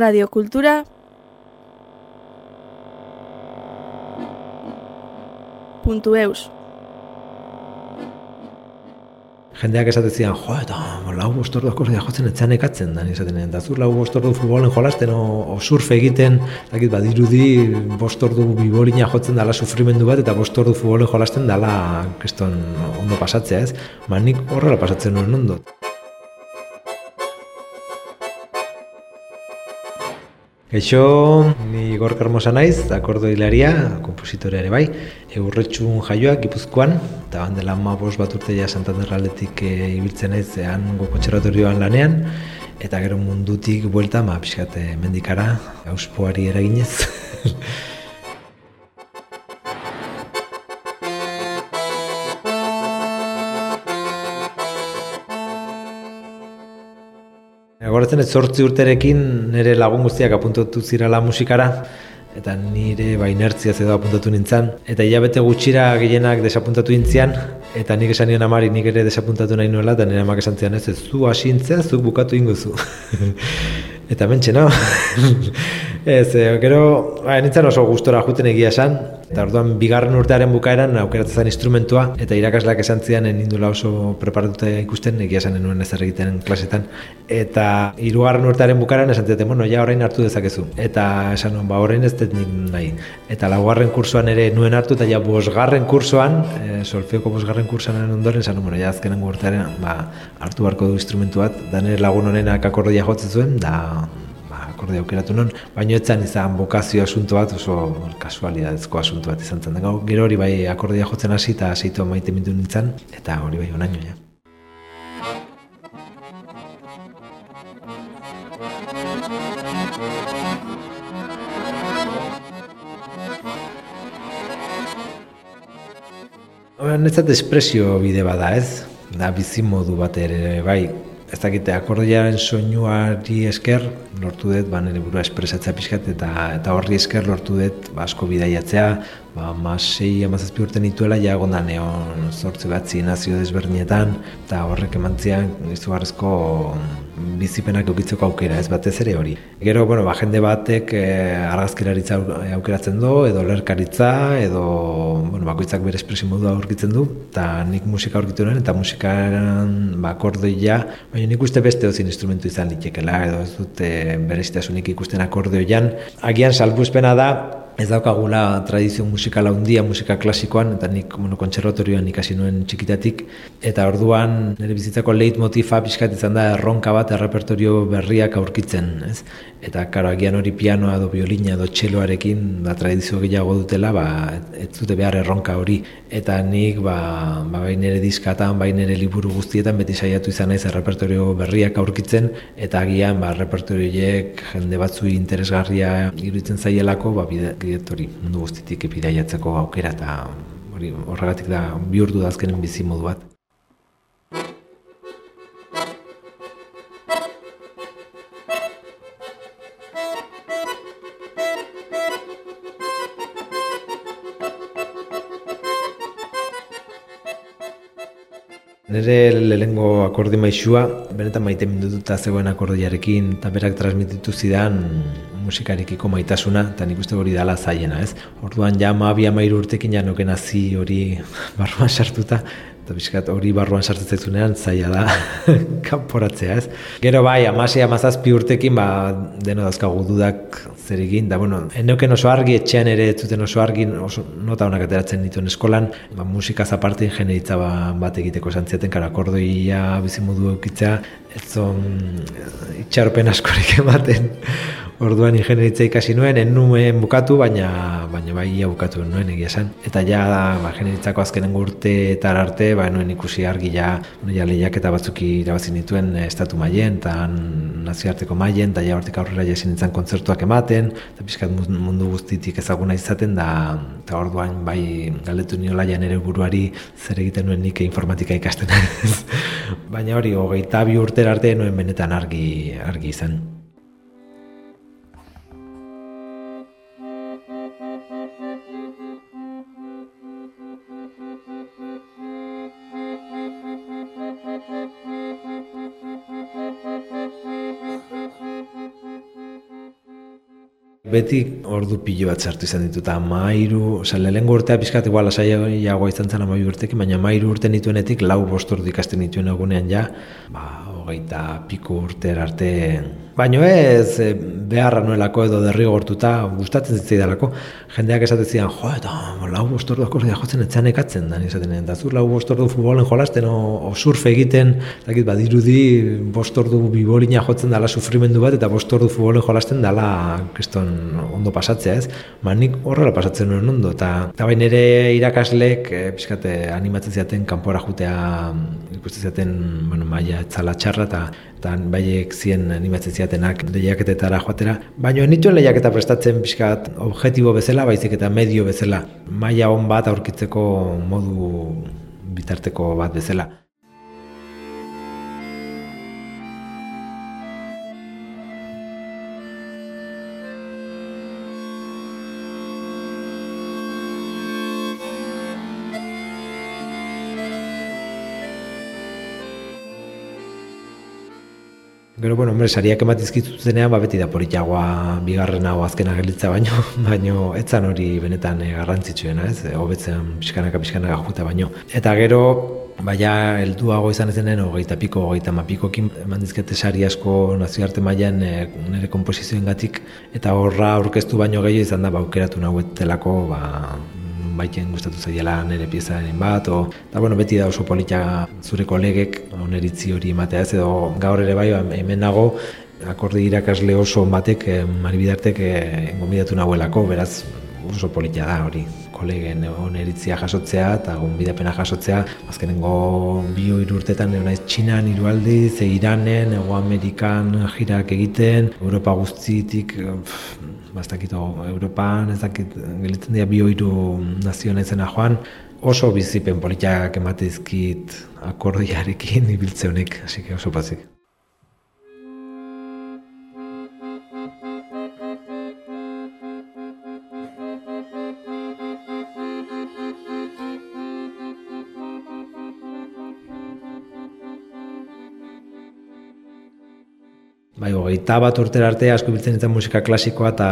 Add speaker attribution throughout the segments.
Speaker 1: radiokultura puntu eus.
Speaker 2: Jendeak esate zian, jo, eta lau bostordu akordia jotzen etzean ekatzen, da izaten, eta zu lau bostordu futbolen jolasten, o, o surfe egiten, dakit, badirudi bostordu bibolina jotzen dala sufrimendu bat, eta bostordu futbolen jolasten dala, keston, ondo pasatzea ez, ba nik horrela pasatzen nuen ondo. Eixo, ni Igor Karmosa naiz, akordo hilaria, kompositorea ere bai, eurretxun jaioak Gipuzkoan, eta bandela ma bos bat urte Santander aldetik e, ibiltzen naiz, zehan konservatorioan lanean, eta gero mundutik buelta, ma pixkate mendikara, auspoari eraginez. Goratzen ez zortzi urterekin nire lagun guztiak apuntatu zirala musikara, eta nire ba inertzia edo apuntatu nintzen. Eta hilabete gutxira gehienak desapuntatu nintzian, eta nik esan nion amari nik ere desapuntatu nahi nuela, eta nire amak esan zian ez, ez zu asintzea, zu bukatu ingozu. eta mentxe, no? Ez, e, gero, ba, nintzen oso gustora juten egia esan, eta orduan bigarren urtearen bukaeran aukeratzen zen instrumentua, eta irakasleak esan zian nindula oso preparatuta ikusten, egia esan nuen ez egiten klasetan, eta hirugarren urtearen bukaeran esan ziaten, bueno, ja orain hartu dezakezu, eta esan ba orain ez dut nahi, eta laugarren kursoan ere nuen hartu, eta ja bosgarren kursoan, e, solfeoko bosgarren kursoan ondoren, esan bueno, ja azkenen urtearen, ba, hartu beharko du instrumentu bat, da nire lagun honenak akordia jotzen zuen, da akorde aukeratu non, baina etzan izan bokazio asunto bat, oso kasualidadezko asunto bat izan zen. Gero hori bai akordia jotzen hasi eta haseitu maite mintu nintzen, eta hori bai onaino, ja. Netzat espresio bide bada ez, da bizimodu bat ere bai, ez dakite akordiaren soinuari esker lortu dut ba nire burua espresatzea pixkat eta eta horri esker lortu dut ba asko bidaiatzea. Ba 6 17 urte nituela ja egonda neon 8 batzi nazio desberdinetan eta horrek emantzian izugarrezko bizipenak eukitzeko aukera, ez batez ere hori. Gero, bueno, ba, jende batek e, argazkilaritza aukeratzen du, edo lerkaritza, edo bueno, bakoitzak bere espresi modua aurkitzen du, eta nik musika aurkitu nuen, eta musikaran ba, akordoia, baina nik uste beste dozin instrumentu izan litekela, edo ez dute bere ikusten akordeoian. Agian salbuzpena da, ez daukagula tradizio musikala handia musika klasikoan, eta nik bueno, kontserbatorioan ikasi nuen txikitatik, eta orduan nire bizitzako leitmotifa pixkat izan da erronka bat errepertorio berriak aurkitzen, ez? Eta karo, agian hori pianoa edo biolina edo txeloarekin ba, tradizio gehiago dutela, ba, ez dute behar erronka hori. Eta nik, ba, ba, bai nire diskatan, bai nire liburu guztietan, beti saiatu izan naiz errepertorio berriak aurkitzen, eta agian, ba, repertorioiek jende batzu interesgarria iruditzen zaielako, ba, bide, hori mundu guztitik epidaiatzeko aukera eta hori horregatik da bihurtu da azkenen bizi modu bat. Nere lehengo akordi maixua, benetan maite mindututa zegoen akordiarekin, eta berak transmititu zidan musikarekiko maitasuna, eta nik uste hori dala zaiena, ez? Orduan ja maabi amairu urtekin ja noken hori barruan sartuta, eta bizkat hori barruan sartzen zaila da kanporatzea, ez? Gero bai, amasi amazazpi urtekin, ba, deno dazkagu dudak zer egin, da bueno, enoken oso argi, etxean ere zuten oso argi, oso nota honak ateratzen dituen eskolan, ba, musika zaparte ingenieritza ba, bat egiteko esan zieten, kara akordoia bizimudu eukitzea, ez zon itxaropen askorik ematen, Orduan ingenieritza ikasi nuen, en nuen bukatu, baina, baina bai ia bukatu nuen egia esan. Eta ja, ba, ingenieritzako azkenen urte eta arte, ba, nuen ikusi argi ja, ja lehiak eta batzuki irabazi nituen eh, estatu maien, eta nazioarteko maien, eta ja hortik aurrera jasin nintzen kontzertuak ematen, eta pixkat mundu guztitik ezaguna izaten, da, eta orduan bai galdetu niola ja nire buruari zer egiten nuen nik informatika ikasten. baina hori, hogeita bi urtera arte nuen benetan argi, argi izan. Beti ordu pilo bat sartu izan ditut, eta mairu, oza, lehenko urtea pizkat igual lasaiagoa izan zen amairu urtekin, baina mairu urte nituenetik lau bost ordu ikasten dituen egunean ja, ba, hogeita piko urter arte Baino ez e, beharra nuelako edo derrigortuta gustatzen zitzaidalako. Jendeak esaten zidan, jo, eta lau bostordu akordia jotzen etxean ekatzen, da izaten, eta zur lau bostordu futbolen jolasten, o, o surf egiten, dakit, badirudi bostordu bibolina jotzen dala sufrimendu bat, eta bostordu futbolen jolasten dala kriston ondo pasatzea ez. Ma nik horrela pasatzen nuen ondo, eta, eta bain ere irakaslek, e, pixkate, animatzen ziaten, kanpora jutea, ikusten ziaten, bueno, maia etzala txarra, eta eta baiek zien animatzen ziatenak lehiaketetara joatera. Baina nituen lehiaketa prestatzen pixkat objektibo bezala, baizik eta medio bezala. Maila hon bat aurkitzeko modu bitarteko bat bezala. Gero, bueno, hombre, sariak ematizkituzenean, ba, beti da politiagoa bigarren hau azkena gelitza baino, baino, etzan hori benetan e, garrantzitsuena, ez, e, hobetzen pixkanaka pixkanaka juta baino. Eta gero, baina helduago izan ezenen, hogeita piko, hogeita mapikokin, eman dizkete sari asko nazioarte mailan e, nire komposizioen gatik, eta horra aurkeztu baino gehiago izan da, ba, aukeratu nahuetelako, ba, baiten gustatu zaiela nire piezaren bat, o, eta bueno, beti da oso polita zure kolegek oneritzi hori ematea ez, edo gaur ere bai, ba, hemen nago, akordi irakasle oso batek, eh, maribidartek, eh, gombidatu nahuelako, beraz, oso polita da hori. Kolegen oneritzia jasotzea eta gonbidapena jasotzea azkenengo bi hiru urtetan naiz Txinan hiru aldiz, Iranen, Ego Amerikan jirak egiten, Europa guztitik bastakito Europan ez dakit gelitzen dira bi hiru nazio naizena joan oso bizipen politiak ematezkit akordiarekin ibiltze honek, hasi oso pazik. Hogeita bat urtera arte asko biltzen nintzen musika klasikoa eta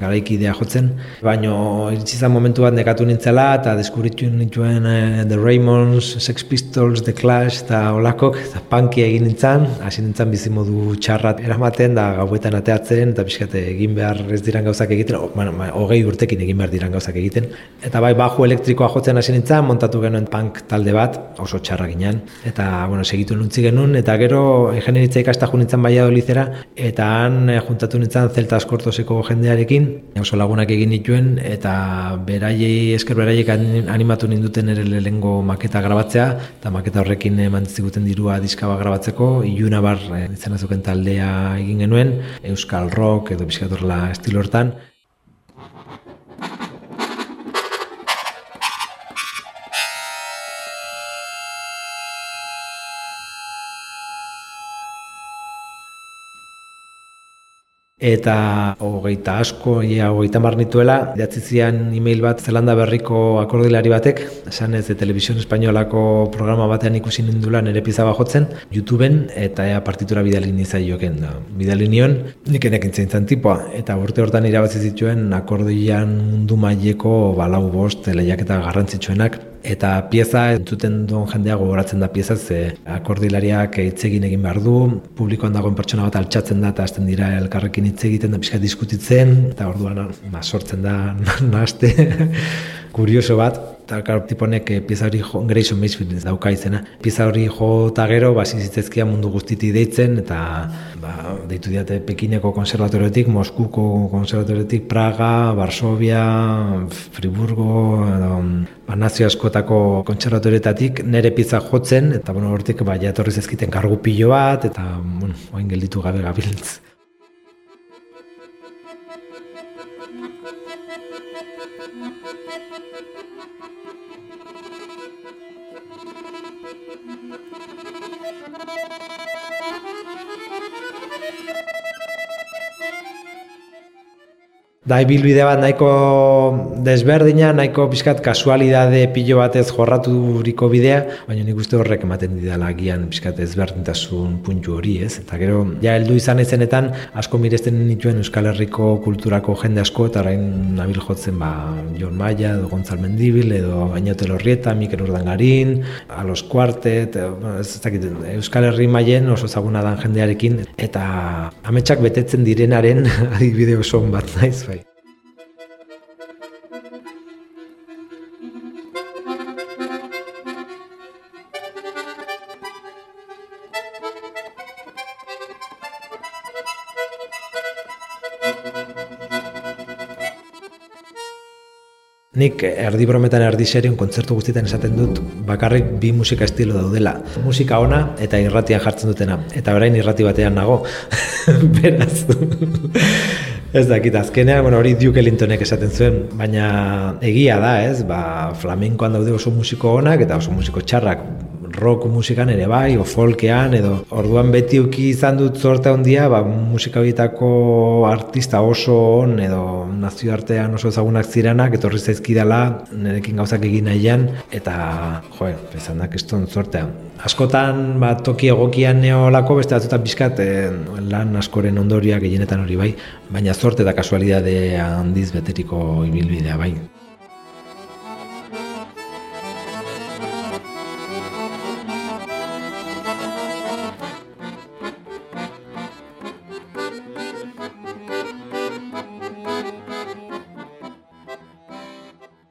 Speaker 2: garaikidea jotzen. Baina iritsi izan momentu bat nekatu nintzela eta deskuritu nintuen uh, The Raymonds, Sex Pistols, The Clash eta olakok eta punky egin nintzen. Hasi nintzen bizimodu txarrat eramaten da gauetan ateatzen eta pixkate egin behar ez diran gauzak egiten. O, bueno, hogei urtekin egin behar diran gauzak egiten. Eta bai, baju elektrikoa jotzen hasi nintzen, montatu genuen punk talde bat, oso txarra ginen. Eta, bueno, segitu nuntzi genuen, eta gero ingenieritza ikastajun nintzen baiado lizera, eta han eh, juntatu nintzen zelta askortoseko jendearekin, oso lagunak egin nituen, eta beraiei, esker beraiek animatu ninduten ere lehengo maketa grabatzea, eta maketa horrekin emantziguten dirua diskaba grabatzeko, iluna bar e, taldea egin genuen, euskal rock edo bizkatorla estilo hortan, eta hogeita asko, ia hogeita mar nituela, zian e-mail bat Zelanda berriko akordilari batek, esan ez de Television Espainolako programa batean ikusi nindula nire pizaba jotzen, YouTubeen, eta ea partitura bidali nizai joken. Da. Bidali nion, nik enekin tipoa, eta urte hortan irabazi zituen akordian mundu maileko balau bost lehiak eta garrantzitsuenak, Eta pieza entzuten duen jendea gogoratzen da pieza ze akordilariak hitz egin egin behar du, publikoan dagoen pertsona bat altxatzen da eta hasten dira elkarrekin hitz egiten da pixka diskutitzen, eta orduan ba, sortzen da naste kurioso bat, eta karo, tiponek eh, pieza hori jo, Grayson Macefield dauka izena. Pieza hori jo eta gero, ba, mundu guztiti deitzen, eta ba, deitu diate Pekineko konservatoriotik, Moskuko konservatoriotik, Praga, Varsovia, Friburgo, edo, ba, nazio askotako konservatorioetatik nere pieza jotzen, eta bueno, hortik ba, jatorri zezkiten kargu pilo bat, eta bueno, oin gelditu gabe gabiltz. Da ibilbide bat nahiko desberdina, nahiko pixkat kasualidade pilo batez jorraturiko bidea, baina nik uste horrek ematen didala gian pixkat ezberdintasun puntu hori, ez? Eta gero, ja heldu izan ezenetan, asko miresten nituen Euskal Herriko kulturako jende asko, eta orain nabil jotzen ba, Jon Maia, edo Gontzal Mendibil, edo Ainote Lorrieta, Mikel Urdangarin, Alos Kuartet, ez dakit, Euskal Herri maien oso zaguna dan jendearekin, eta ametsak betetzen direnaren adibide oso bat naiz, bai. Nik erdi brometan erdi serion kontzertu guztietan esaten dut bakarrik bi musika estilo daudela. Musika ona eta irratian jartzen dutena. Eta orain irrati batean nago. Beraz. ez dakit azkenean, bueno, hori Duke Ellingtonek esaten zuen, baina egia da, ez? Ba, flamenkoan daude oso musiko onak eta oso musiko txarrak rock musikan ere bai, o folkean, edo orduan beti uki izan dut zorte handia, ba, musika horietako artista oso on, edo nazioartean oso ezagunak ziranak, etorri zaizkidala, nerekin gauzak egin nahian, eta, jo, bezan da, keston zortean. Askotan, ba, toki egokian neolako, beste batzutan bizkat, eh, lan askoren ondoriak gehienetan hori bai, baina zorte eta kasualidade handiz beteriko ibilbidea bai.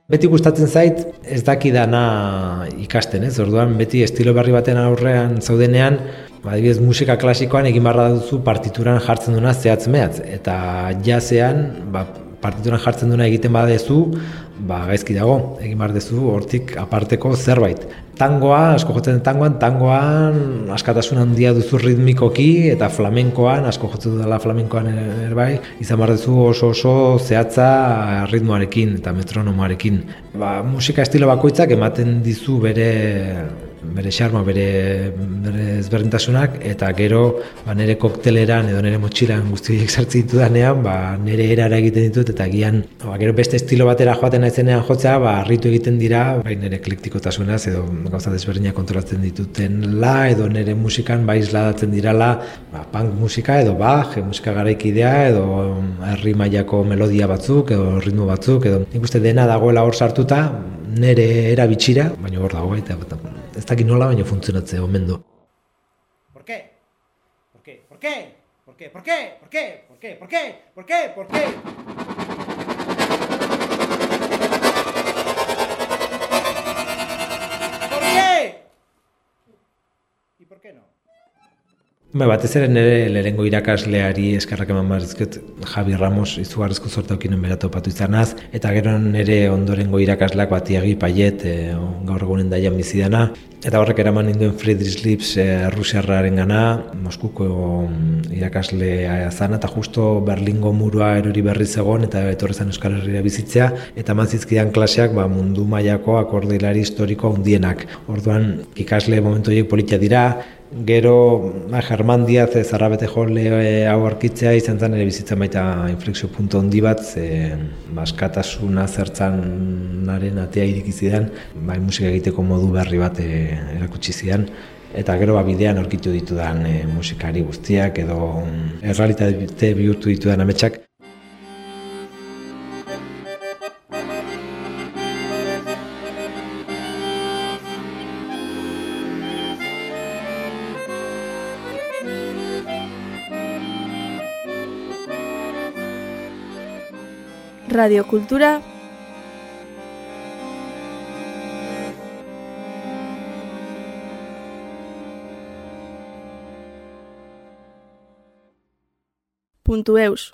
Speaker 2: Beti gustatzen zait, ez daki dana ikasten, ez? Orduan beti estilo berri baten aurrean zaudenean, adibidez musika klasikoan egin barra duzu partituran jartzen duna zehatz mehatz eta jazean, ba, partituran jartzen duna egiten badezu, ba, gaizki dago, egin bar dezu hortik aparteko zerbait. Tangoa, asko jotzen tangoan, tangoan askatasun handia duzu ritmikoki eta flamenkoan, asko jotzen dela flamenkoan erbai, izan bar dezu oso oso zehatza ritmoarekin eta metronomoarekin. Ba, musika estilo bakoitzak ematen dizu bere bere xarma, bere, bere ezberdintasunak, eta gero ba, nire kokteleran edo nire motxilan guztiak sartzen ditu danean, ba, nire erara egiten ditut, eta gian, ba, gero beste estilo batera joaten naizenean jotzea, ba, arritu egiten dira, bai nire kliktikotasunaz, edo gauza desberdinak kontrolatzen dituten la, edo nire musikan ba, isladatzen dirala, ba, punk musika, edo ba, je musika garaikidea, edo herri mailako melodia batzuk, edo ritmo batzuk, edo nik uste dena dagoela hor sartuta, nire erabitxira, baina hor dago baita, ez dakit nola baina funtzionatzea omen du.
Speaker 3: ¿Por qué? ¿Por qué? ¿Por qué? ¿Por qué? ¿Por qué? ¿Por qué? ¿Por qué? ¿Por qué? ¿Por qué? ¿Por qué? ¿Por qué? ¿Y por qué no?
Speaker 2: Ba, batez ere nire lehengo irakasleari eskarrak eman barizkut Javi Ramos izugarrizko zorta okinen bera topatu izanaz, eta gero nire ondorengo irakasleak batiagi paiet e, gaur egunen daian bizidana, eta horrek eraman ninduen Friedrich Lips e, Rusiarraren gana, Moskuko mm, irakaslea zana, eta justo Berlingo murua erori berri zegoen, eta etorri zen Euskal Herria bizitzea, eta mazizkidan klaseak ba, mundu mailako akordilari historiko handienak. Orduan ikasle momentu horiek politia dira, Gero, ba, German Diaz ez arrabete jole e, hau arkitzea izan zen ere bizitzen baita inflexio puntu handi bat, ze baskatasuna zertzan naren atea irikizidan, bai musika egiteko modu berri bat e, erakutsi zidan. Eta gero ba, bidean aurkitu ditudan e, musikari guztiak edo mm, errealitate bihurtu ditudan ametsak.
Speaker 1: Radiokultura puntu eus